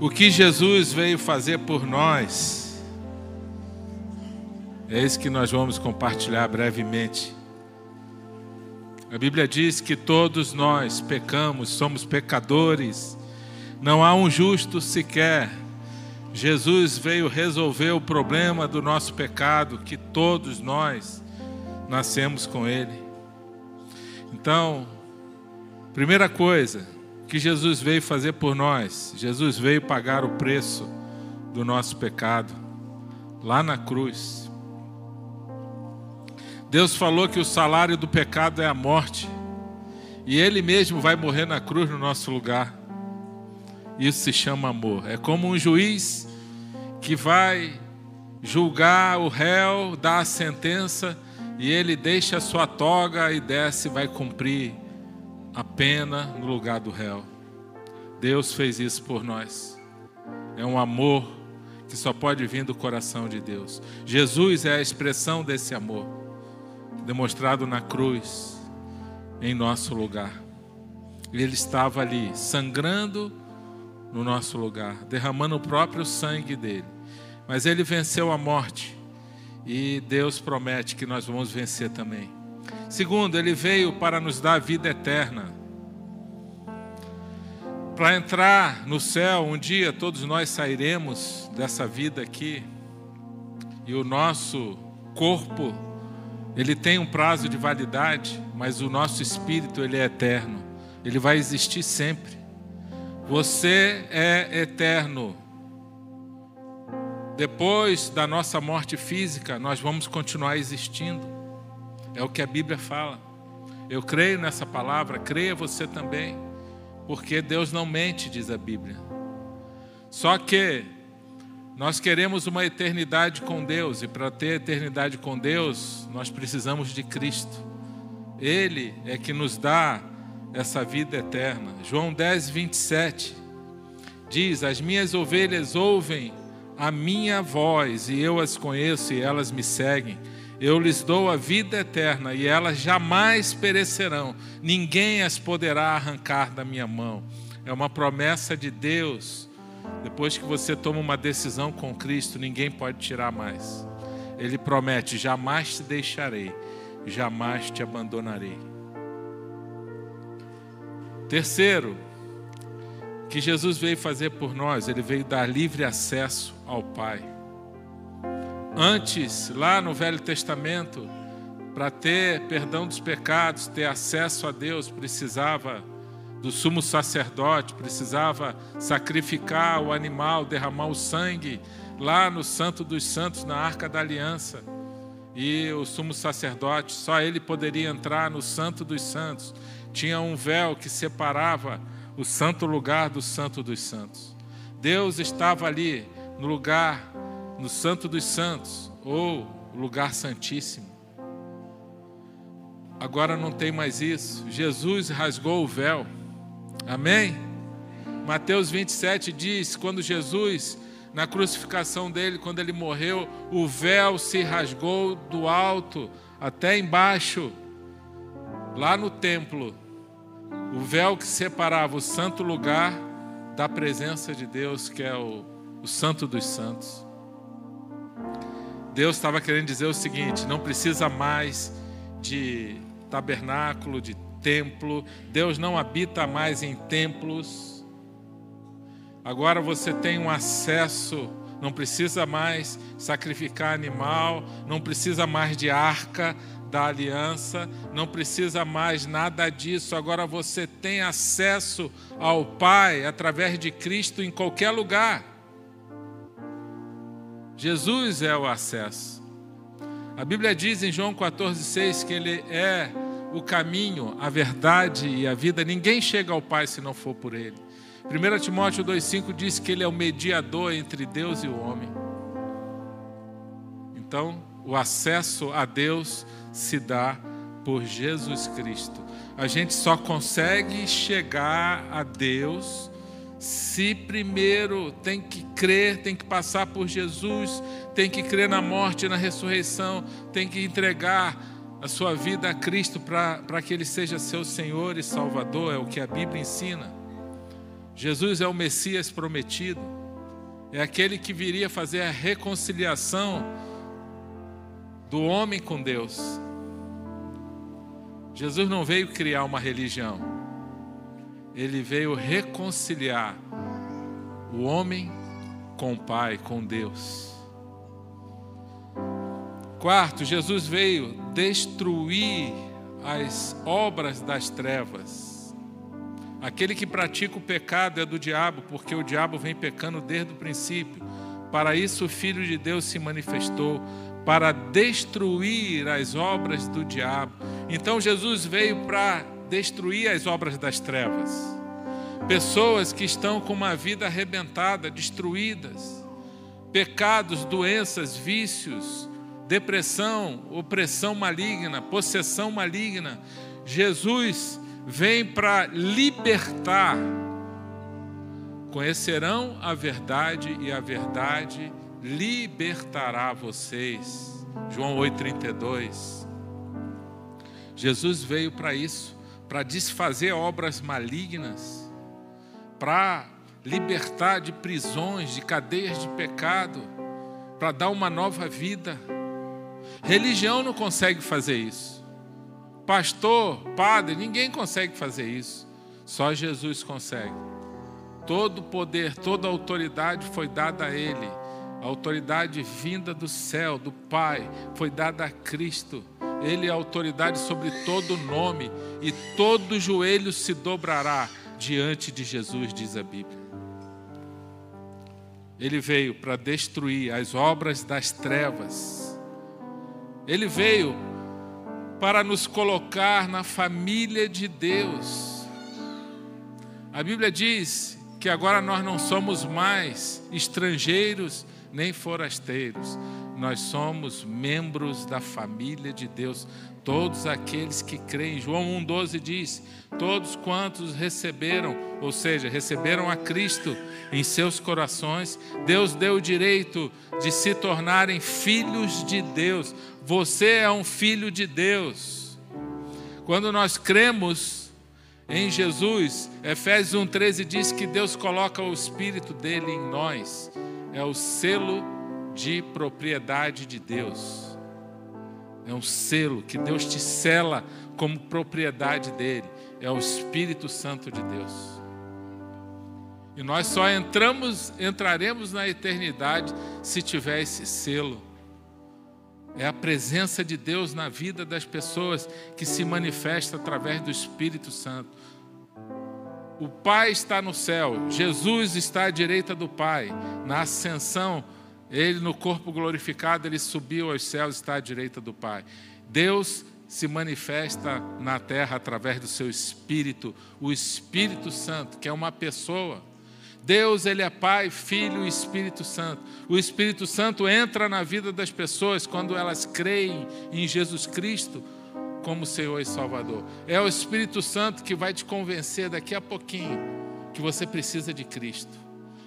O que Jesus veio fazer por nós, é isso que nós vamos compartilhar brevemente. A Bíblia diz que todos nós pecamos, somos pecadores, não há um justo sequer. Jesus veio resolver o problema do nosso pecado, que todos nós nascemos com ele. Então, primeira coisa que Jesus veio fazer por nós, Jesus veio pagar o preço do nosso pecado, lá na cruz. Deus falou que o salário do pecado é a morte, e Ele mesmo vai morrer na cruz no nosso lugar. Isso se chama amor. É como um juiz que vai julgar o réu, dar a sentença, e ele deixa a sua toga e desce e vai cumprir a pena no lugar do réu. Deus fez isso por nós. É um amor que só pode vir do coração de Deus. Jesus é a expressão desse amor, demonstrado na cruz, em nosso lugar. Ele estava ali, sangrando no nosso lugar, derramando o próprio sangue dele. Mas ele venceu a morte e Deus promete que nós vamos vencer também. Segundo, ele veio para nos dar vida eterna. Para entrar no céu, um dia todos nós sairemos dessa vida aqui. E o nosso corpo, ele tem um prazo de validade, mas o nosso espírito, ele é eterno. Ele vai existir sempre. Você é eterno. Depois da nossa morte física, nós vamos continuar existindo. É o que a Bíblia fala. Eu creio nessa palavra, creia você também, porque Deus não mente, diz a Bíblia. Só que nós queremos uma eternidade com Deus, e para ter eternidade com Deus, nós precisamos de Cristo. Ele é que nos dá essa vida eterna. João 10, 27 diz: As minhas ovelhas ouvem a minha voz, e eu as conheço e elas me seguem. Eu lhes dou a vida eterna e elas jamais perecerão, ninguém as poderá arrancar da minha mão. É uma promessa de Deus. Depois que você toma uma decisão com Cristo, ninguém pode tirar mais. Ele promete: jamais te deixarei, jamais te abandonarei. Terceiro, que Jesus veio fazer por nós, ele veio dar livre acesso ao Pai. Antes, lá no Velho Testamento, para ter perdão dos pecados, ter acesso a Deus, precisava do sumo sacerdote, precisava sacrificar o animal, derramar o sangue lá no Santo dos Santos, na Arca da Aliança. E o sumo sacerdote, só ele poderia entrar no Santo dos Santos. Tinha um véu que separava o santo lugar do Santo dos Santos. Deus estava ali no lugar, no Santo dos Santos, ou lugar santíssimo. Agora não tem mais isso. Jesus rasgou o véu. Amém? Mateus 27 diz: quando Jesus, na crucificação dele, quando ele morreu, o véu se rasgou do alto até embaixo, lá no templo o véu que separava o santo lugar da presença de Deus, que é o, o Santo dos Santos. Deus estava querendo dizer o seguinte: não precisa mais de tabernáculo, de templo, Deus não habita mais em templos. Agora você tem um acesso, não precisa mais sacrificar animal, não precisa mais de arca, da aliança, não precisa mais nada disso. Agora você tem acesso ao Pai através de Cristo em qualquer lugar. Jesus é o acesso. A Bíblia diz em João 14,6 que Ele é o caminho, a verdade e a vida. Ninguém chega ao Pai se não for por Ele. 1 Timóteo 2,5 diz que Ele é o mediador entre Deus e o homem. Então, o acesso a Deus se dá por Jesus Cristo. A gente só consegue chegar a Deus se primeiro tem que crer, tem que passar por Jesus, tem que crer na morte e na ressurreição, tem que entregar a sua vida a Cristo para que Ele seja seu Senhor e Salvador, é o que a Bíblia ensina. Jesus é o Messias prometido, é aquele que viria fazer a reconciliação do homem com Deus. Jesus não veio criar uma religião, ele veio reconciliar o homem com o Pai, com Deus. Quarto, Jesus veio destruir as obras das trevas. Aquele que pratica o pecado é do diabo, porque o diabo vem pecando desde o princípio. Para isso o Filho de Deus se manifestou, para destruir as obras do diabo. Então Jesus veio para destruir as obras das trevas. Pessoas que estão com uma vida arrebentada, destruídas, pecados, doenças, vícios, depressão, opressão maligna, possessão maligna. Jesus vem para libertar. Conhecerão a verdade e a verdade libertará vocês. João 8:32. Jesus veio para isso, para desfazer obras malignas, para libertar de prisões, de cadeias de pecado, para dar uma nova vida. Religião não consegue fazer isso. Pastor, padre, ninguém consegue fazer isso. Só Jesus consegue. Todo poder, toda autoridade foi dada a Ele. A autoridade vinda do céu, do Pai, foi dada a Cristo. Ele é autoridade sobre todo nome, e todo joelho se dobrará diante de Jesus, diz a Bíblia. Ele veio para destruir as obras das trevas ele veio para nos colocar na família de Deus. A Bíblia diz que agora nós não somos mais estrangeiros nem forasteiros, nós somos membros da família de Deus, todos aqueles que creem. João 1,12 diz: Todos quantos receberam, ou seja, receberam a Cristo em seus corações, Deus deu o direito de se tornarem filhos de Deus. Você é um filho de Deus. Quando nós cremos em Jesus, Efésios 1,13 diz que Deus coloca o Espírito dele em nós, é o selo de propriedade de Deus. É um selo que Deus te sela como propriedade dele. É o Espírito Santo de Deus. E nós só entramos, entraremos na eternidade se tiver esse selo. É a presença de Deus na vida das pessoas que se manifesta através do Espírito Santo. O Pai está no céu, Jesus está à direita do Pai. Na ascensão, ele no corpo glorificado, ele subiu aos céus, está à direita do Pai. Deus se manifesta na terra através do seu Espírito, o Espírito Santo, que é uma pessoa. Deus, ele é Pai, Filho e Espírito Santo. O Espírito Santo entra na vida das pessoas quando elas creem em Jesus Cristo como Senhor e Salvador. É o Espírito Santo que vai te convencer daqui a pouquinho que você precisa de Cristo.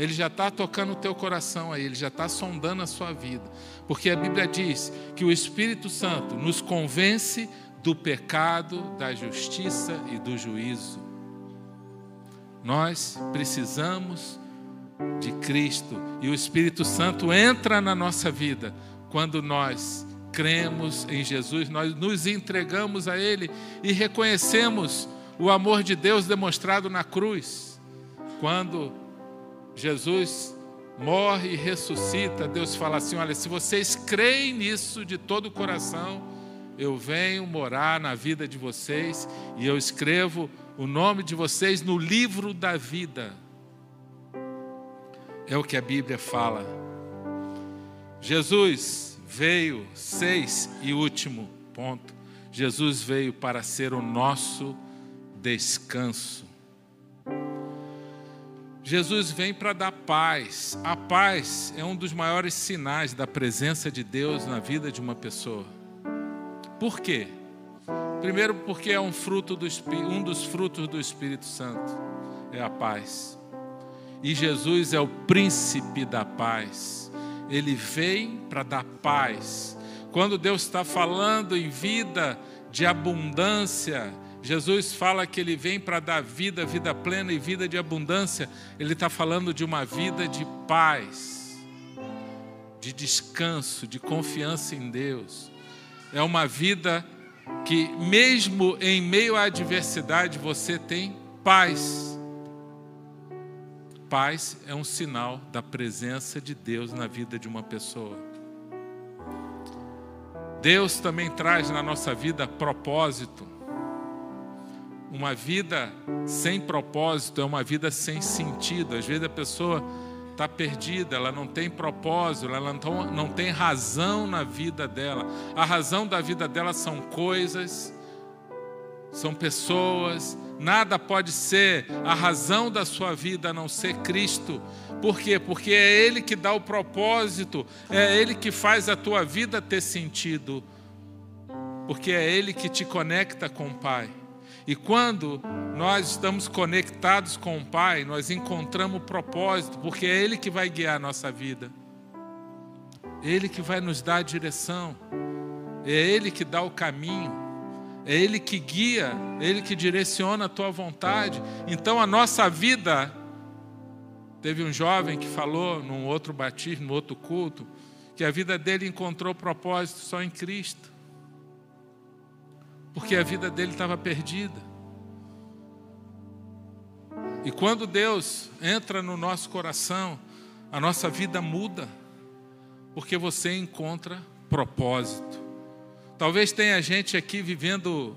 Ele já está tocando o teu coração aí, ele já está sondando a sua vida. Porque a Bíblia diz que o Espírito Santo nos convence do pecado, da justiça e do juízo. Nós precisamos de Cristo e o Espírito Santo entra na nossa vida quando nós cremos em Jesus, nós nos entregamos a Ele e reconhecemos o amor de Deus demonstrado na cruz. Quando Jesus morre e ressuscita, Deus fala assim: olha, se vocês creem nisso de todo o coração, eu venho morar na vida de vocês e eu escrevo o nome de vocês no livro da vida. É o que a Bíblia fala. Jesus veio, seis e último ponto. Jesus veio para ser o nosso descanso. Jesus vem para dar paz. A paz é um dos maiores sinais da presença de Deus na vida de uma pessoa. Por quê? Primeiro, porque é um, fruto do, um dos frutos do Espírito Santo, é a paz. E Jesus é o príncipe da paz. Ele vem para dar paz. Quando Deus está falando em vida de abundância, Jesus fala que ele vem para dar vida, vida plena e vida de abundância. Ele está falando de uma vida de paz, de descanso, de confiança em Deus. É uma vida que, mesmo em meio à adversidade, você tem paz. Paz é um sinal da presença de Deus na vida de uma pessoa. Deus também traz na nossa vida propósito. Uma vida sem propósito é uma vida sem sentido. Às vezes a pessoa está perdida, ela não tem propósito, ela não, tem razão na vida dela. A razão da vida dela são coisas, são pessoas, nada pode ser a razão da sua vida a não ser Cristo. Por quê? Porque é Ele que dá o propósito, é Ele que faz a tua vida ter sentido, porque é Ele que te conecta com o Pai. E quando nós estamos conectados com o Pai, nós encontramos propósito, porque é Ele que vai guiar a nossa vida. Ele que vai nos dar a direção. É Ele que dá o caminho. É Ele que guia, é Ele que direciona a tua vontade. Então a nossa vida. Teve um jovem que falou num outro batismo, num outro culto, que a vida dele encontrou propósito só em Cristo porque a vida dele estava perdida. E quando Deus entra no nosso coração, a nossa vida muda, porque você encontra propósito. Talvez tenha gente aqui vivendo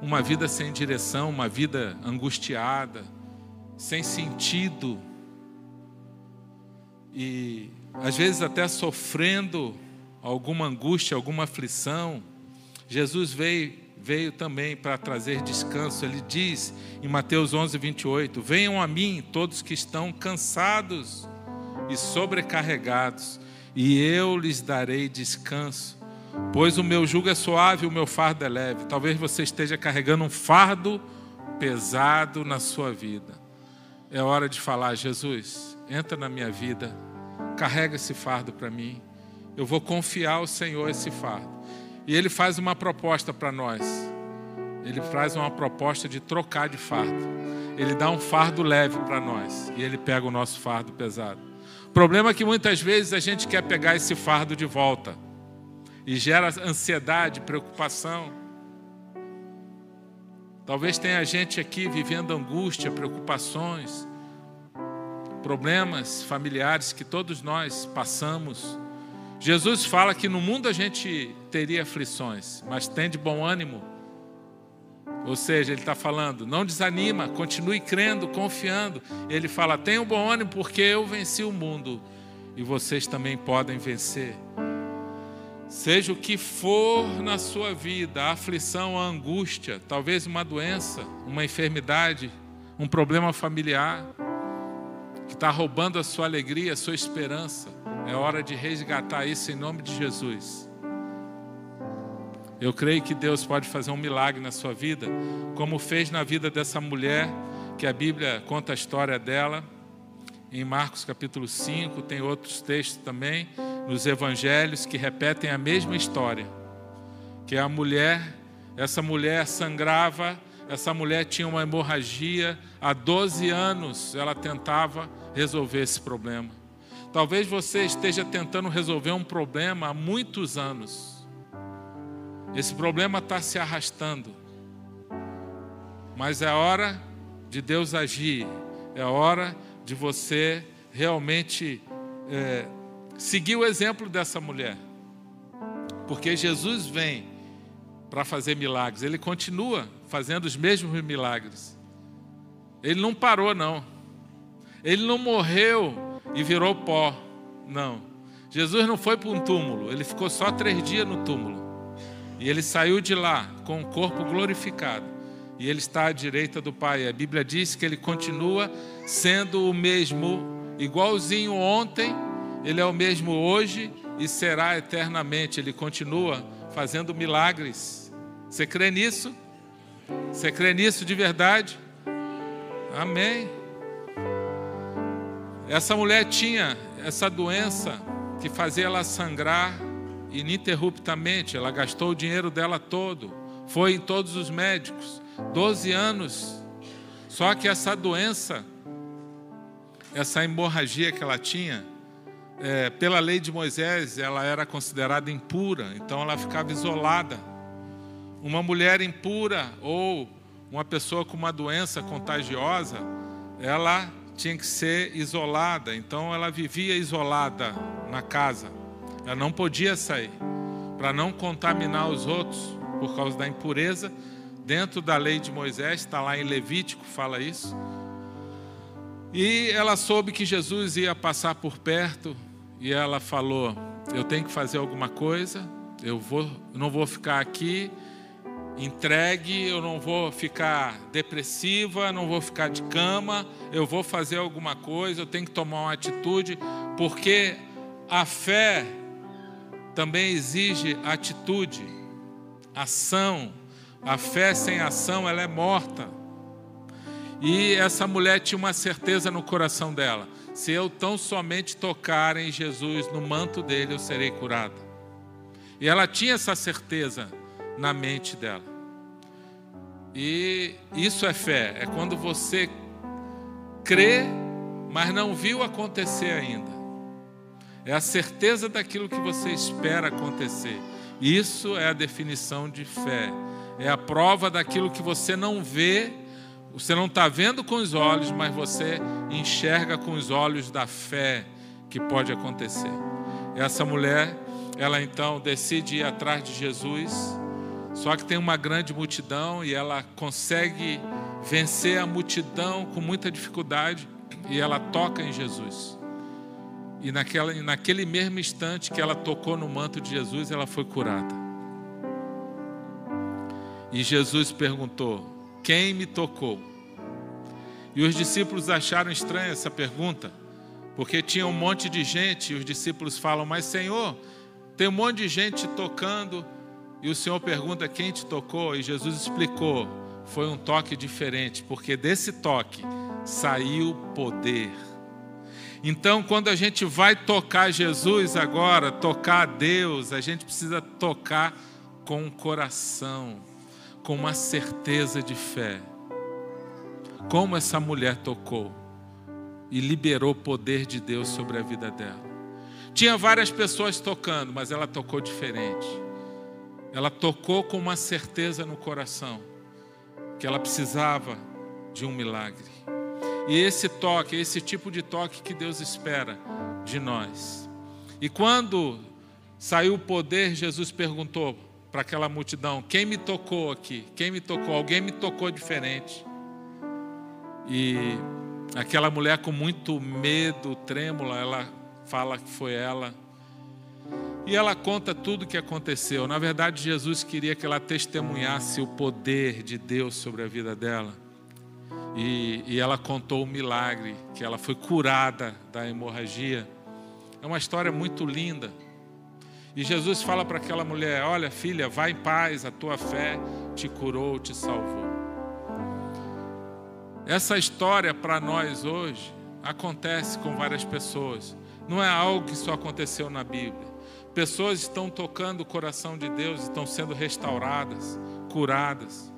uma vida sem direção, uma vida angustiada, sem sentido, e às vezes até sofrendo alguma angústia, alguma aflição. Jesus veio veio também para trazer descanso. Ele diz em Mateus 11, 28: Venham a mim todos que estão cansados e sobrecarregados, e eu lhes darei descanso. Pois o meu jugo é suave o meu fardo é leve. Talvez você esteja carregando um fardo pesado na sua vida. É hora de falar: Jesus, entra na minha vida, carrega esse fardo para mim. Eu vou confiar ao Senhor esse fardo. E ele faz uma proposta para nós. Ele faz uma proposta de trocar de fardo. Ele dá um fardo leve para nós e ele pega o nosso fardo pesado. O problema é que muitas vezes a gente quer pegar esse fardo de volta e gera ansiedade, preocupação. Talvez tenha gente aqui vivendo angústia, preocupações, problemas familiares que todos nós passamos. Jesus fala que no mundo a gente teria aflições, mas tem de bom ânimo. Ou seja, ele está falando, não desanima, continue crendo, confiando. Ele fala, tenha um bom ânimo, porque eu venci o mundo e vocês também podem vencer. Seja o que for na sua vida, a aflição, a angústia, talvez uma doença, uma enfermidade, um problema familiar, que está roubando a sua alegria, a sua esperança. É hora de resgatar isso em nome de Jesus. Eu creio que Deus pode fazer um milagre na sua vida, como fez na vida dessa mulher, que a Bíblia conta a história dela. Em Marcos capítulo 5, tem outros textos também, nos evangelhos, que repetem a mesma história. Que a mulher, essa mulher sangrava, essa mulher tinha uma hemorragia, há 12 anos ela tentava resolver esse problema. Talvez você esteja tentando resolver um problema há muitos anos. Esse problema está se arrastando. Mas é hora de Deus agir. É hora de você realmente é, seguir o exemplo dessa mulher. Porque Jesus vem para fazer milagres. Ele continua fazendo os mesmos milagres. Ele não parou, não. Ele não morreu e virou pó. Não. Jesus não foi para um túmulo, ele ficou só três dias no túmulo. E ele saiu de lá com o corpo glorificado. E ele está à direita do Pai. A Bíblia diz que ele continua sendo o mesmo, igualzinho ontem, ele é o mesmo hoje e será eternamente. Ele continua fazendo milagres. Você crê nisso? Você crê nisso de verdade? Amém. Essa mulher tinha essa doença que fazia ela sangrar ininterruptamente. Ela gastou o dinheiro dela todo, foi em todos os médicos. 12 anos. Só que essa doença, essa hemorragia que ela tinha, é, pela lei de Moisés, ela era considerada impura, então ela ficava isolada. Uma mulher impura ou uma pessoa com uma doença contagiosa, ela tinha que ser isolada, então ela vivia isolada na casa. Ela não podia sair para não contaminar os outros por causa da impureza. Dentro da lei de Moisés, está lá em Levítico, fala isso. E ela soube que Jesus ia passar por perto e ela falou: Eu tenho que fazer alguma coisa, eu vou, não vou ficar aqui entregue, eu não vou ficar depressiva, não vou ficar de cama, eu vou fazer alguma coisa, eu tenho que tomar uma atitude, porque a fé também exige atitude, ação. A fé sem ação, ela é morta. E essa mulher tinha uma certeza no coração dela: se eu tão somente tocar em Jesus, no manto dele, eu serei curada. E ela tinha essa certeza na mente dela. E isso é fé, é quando você crê, mas não viu acontecer ainda. É a certeza daquilo que você espera acontecer. Isso é a definição de fé. É a prova daquilo que você não vê, você não está vendo com os olhos, mas você enxerga com os olhos da fé que pode acontecer. Essa mulher, ela então decide ir atrás de Jesus só que tem uma grande multidão e ela consegue vencer a multidão com muita dificuldade e ela toca em Jesus. E naquela, naquele mesmo instante que ela tocou no manto de Jesus, ela foi curada. E Jesus perguntou: Quem me tocou? E os discípulos acharam estranha essa pergunta, porque tinha um monte de gente, e os discípulos falam: Mas Senhor, tem um monte de gente tocando e o Senhor pergunta quem te tocou, e Jesus explicou: foi um toque diferente, porque desse toque saiu poder. Então, quando a gente vai tocar Jesus agora, tocar Deus, a gente precisa tocar com o coração, com uma certeza de fé. Como essa mulher tocou e liberou o poder de Deus sobre a vida dela. Tinha várias pessoas tocando, mas ela tocou diferente ela tocou com uma certeza no coração que ela precisava de um milagre. E esse toque, esse tipo de toque que Deus espera de nós. E quando saiu o poder, Jesus perguntou para aquela multidão: Quem me tocou aqui? Quem me tocou? Alguém me tocou diferente. E aquela mulher com muito medo, trêmula, ela fala que foi ela. E ela conta tudo o que aconteceu. Na verdade, Jesus queria que ela testemunhasse o poder de Deus sobre a vida dela. E, e ela contou o milagre, que ela foi curada da hemorragia. É uma história muito linda. E Jesus fala para aquela mulher: Olha, filha, vai em paz, a tua fé te curou, te salvou. Essa história para nós hoje acontece com várias pessoas. Não é algo que só aconteceu na Bíblia. Pessoas estão tocando o coração de Deus, estão sendo restauradas, curadas.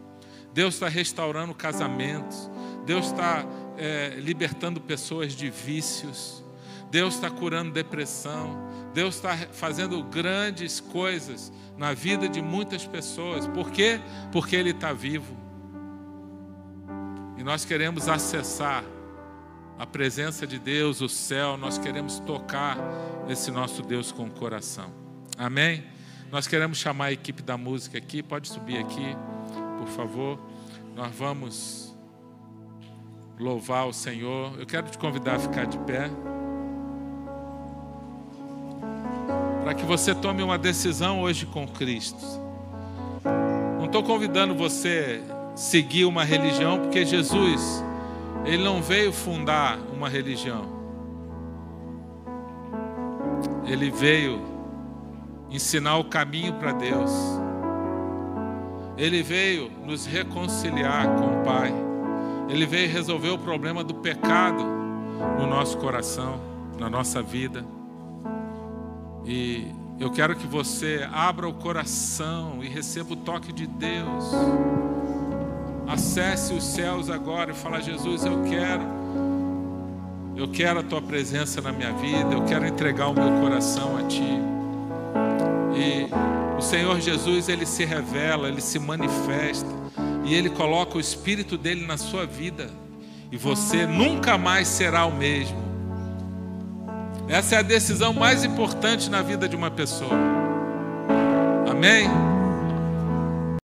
Deus está restaurando casamentos. Deus está é, libertando pessoas de vícios. Deus está curando depressão. Deus está fazendo grandes coisas na vida de muitas pessoas. Por quê? Porque Ele está vivo. E nós queremos acessar a presença de Deus, o céu, nós queremos tocar esse nosso Deus com o coração. Amém? Nós queremos chamar a equipe da música aqui, pode subir aqui, por favor. Nós vamos louvar o Senhor. Eu quero te convidar a ficar de pé. Para que você tome uma decisão hoje com Cristo. Não estou convidando você seguir uma religião, porque Jesus ele não veio fundar uma religião. Ele veio ensinar o caminho para Deus. Ele veio nos reconciliar com o Pai. Ele veio resolver o problema do pecado no nosso coração, na nossa vida. E eu quero que você abra o coração e receba o toque de Deus Acesse os céus agora e fala: Jesus, eu quero, eu quero a tua presença na minha vida, eu quero entregar o meu coração a ti. E o Senhor Jesus, ele se revela, ele se manifesta e ele coloca o espírito dele na sua vida e você nunca mais será o mesmo. Essa é a decisão mais importante na vida de uma pessoa. Amém?